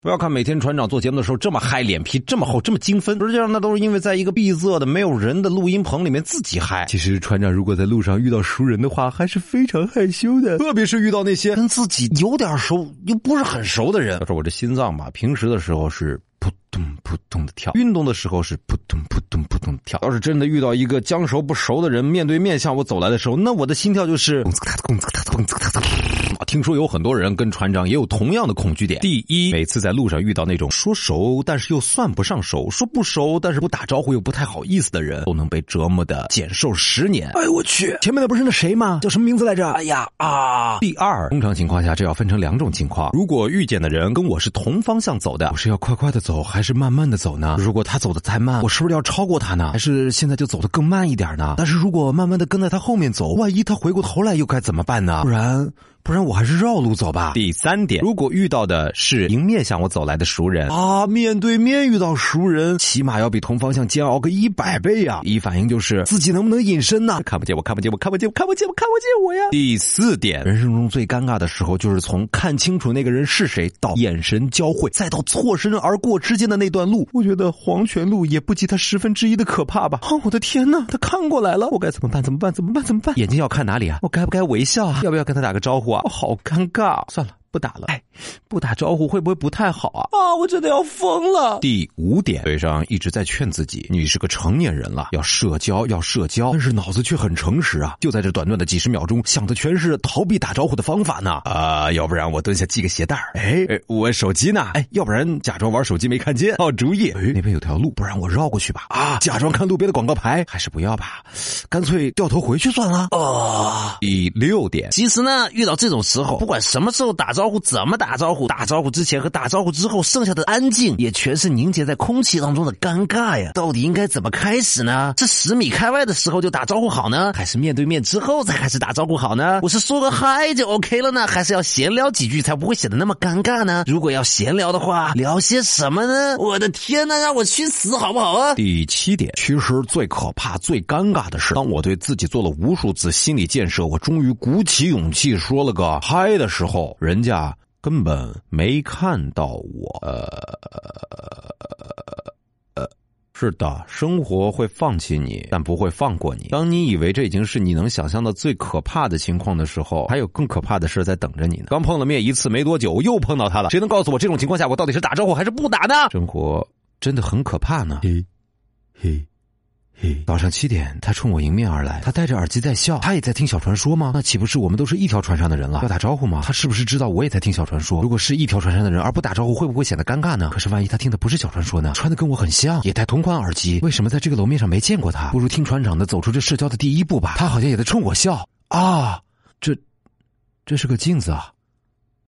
不要看每天船长做节目的时候这么嗨，脸皮这么厚，这么精分，实际上那都是因为在一个闭塞的、没有人的录音棚里面自己嗨。其实船长如果在路上遇到熟人的话，还是非常害羞的，特别是遇到那些跟自己有点熟又不是很熟的人。他说我这心脏吧，平时的时候是扑通扑通的跳，运动的时候是扑通扑通扑通跳。要是真的遇到一个将熟不熟的人，面对面向我走来的时候，那我的心跳就是。听说有很多人跟船长也有同样的恐惧点。第一，每次在路上遇到那种说熟但是又算不上熟，说不熟但是不打招呼又不太好意思的人，都能被折磨的减寿十年。哎，我去，前面的不是那谁吗？叫什么名字来着？哎呀啊！第二，通常情况下这要分成两种情况：如果遇见的人跟我是同方向走的，我是要快快的走还是慢慢的走呢？如果他走的太慢，我是不是要超过他呢？还是现在就走的更慢一点呢？但是如果慢慢的跟在他后面走，万一他回过头来又该怎么办呢？不然。不然我还是绕路走吧。第三点，如果遇到的是迎面向我走来的熟人啊，面对面遇到熟人，起码要比同方向煎熬个一百倍呀！第一反应就是自己能不能隐身呢？看不见我，看不见我，看不见我，看不见我，看不见我呀！第四点，人生中最尴尬的时候，就是从看清楚那个人是谁到眼神交汇，再到错身而过之间的那段路。我觉得黄泉路也不及他十分之一的可怕吧？啊，我的天呐，他看过来了，我该怎么办？怎么办？怎么办？怎么办？眼睛要看哪里啊？我该不该微笑啊？要不要跟他打个招呼啊？我好尴尬，算了。不打了，哎，不打招呼会不会不太好啊？啊，我真的要疯了！第五点，嘴上一直在劝自己，你是个成年人了，要社交，要社交，但是脑子却很诚实啊！就在这短短的几十秒钟，想的全是逃避打招呼的方法呢。啊，要不然我蹲下系个鞋带哎，我手机呢？哎，要不然假装玩手机没看见。好主意，那边有条路，不然我绕过去吧。啊，假装看路边的广告牌，还是不要吧，干脆掉头回去算了。哦，第六点，其实呢，遇到这种时候，不管什么时候打招呼，怎么打。招呼打招呼之前和打招呼之后剩下的安静，也全是凝结在空气当中的尴尬呀！到底应该怎么开始呢？是十米开外的时候就打招呼好呢，还是面对面之后再开始打招呼好呢？我是说个嗨就 OK 了呢，还是要闲聊几句才不会显得那么尴尬呢？如果要闲聊的话，聊些什么呢？我的天呐，让我去死好不好啊？第七点，其实最可怕、最尴尬的是，当我对自己做了无数次心理建设，我终于鼓起勇气说了个嗨的时候，人家。根本没看到我。呃，是的，生活会放弃你，但不会放过你。当你以为这已经是你能想象的最可怕的情况的时候，还有更可怕的事在等着你呢。刚碰了面一次没多久，又碰到他了。谁能告诉我，这种情况下我到底是打招呼还是不打呢？生活真的很可怕呢。嘿嘿，嘿。早上七点，他冲我迎面而来，他戴着耳机在笑。他也在听小传说吗？那岂不是我们都是一条船上的人了？要打招呼吗？他是不是知道我也在听小传说？如果是一条船上的人而不打招呼，会不会显得尴尬呢？可是万一他听的不是小传说呢？穿的跟我很像，也戴同款耳机，为什么在这个楼面上没见过他？不如听船长的，走出这社交的第一步吧。他好像也在冲我笑啊！这，这是个镜子啊。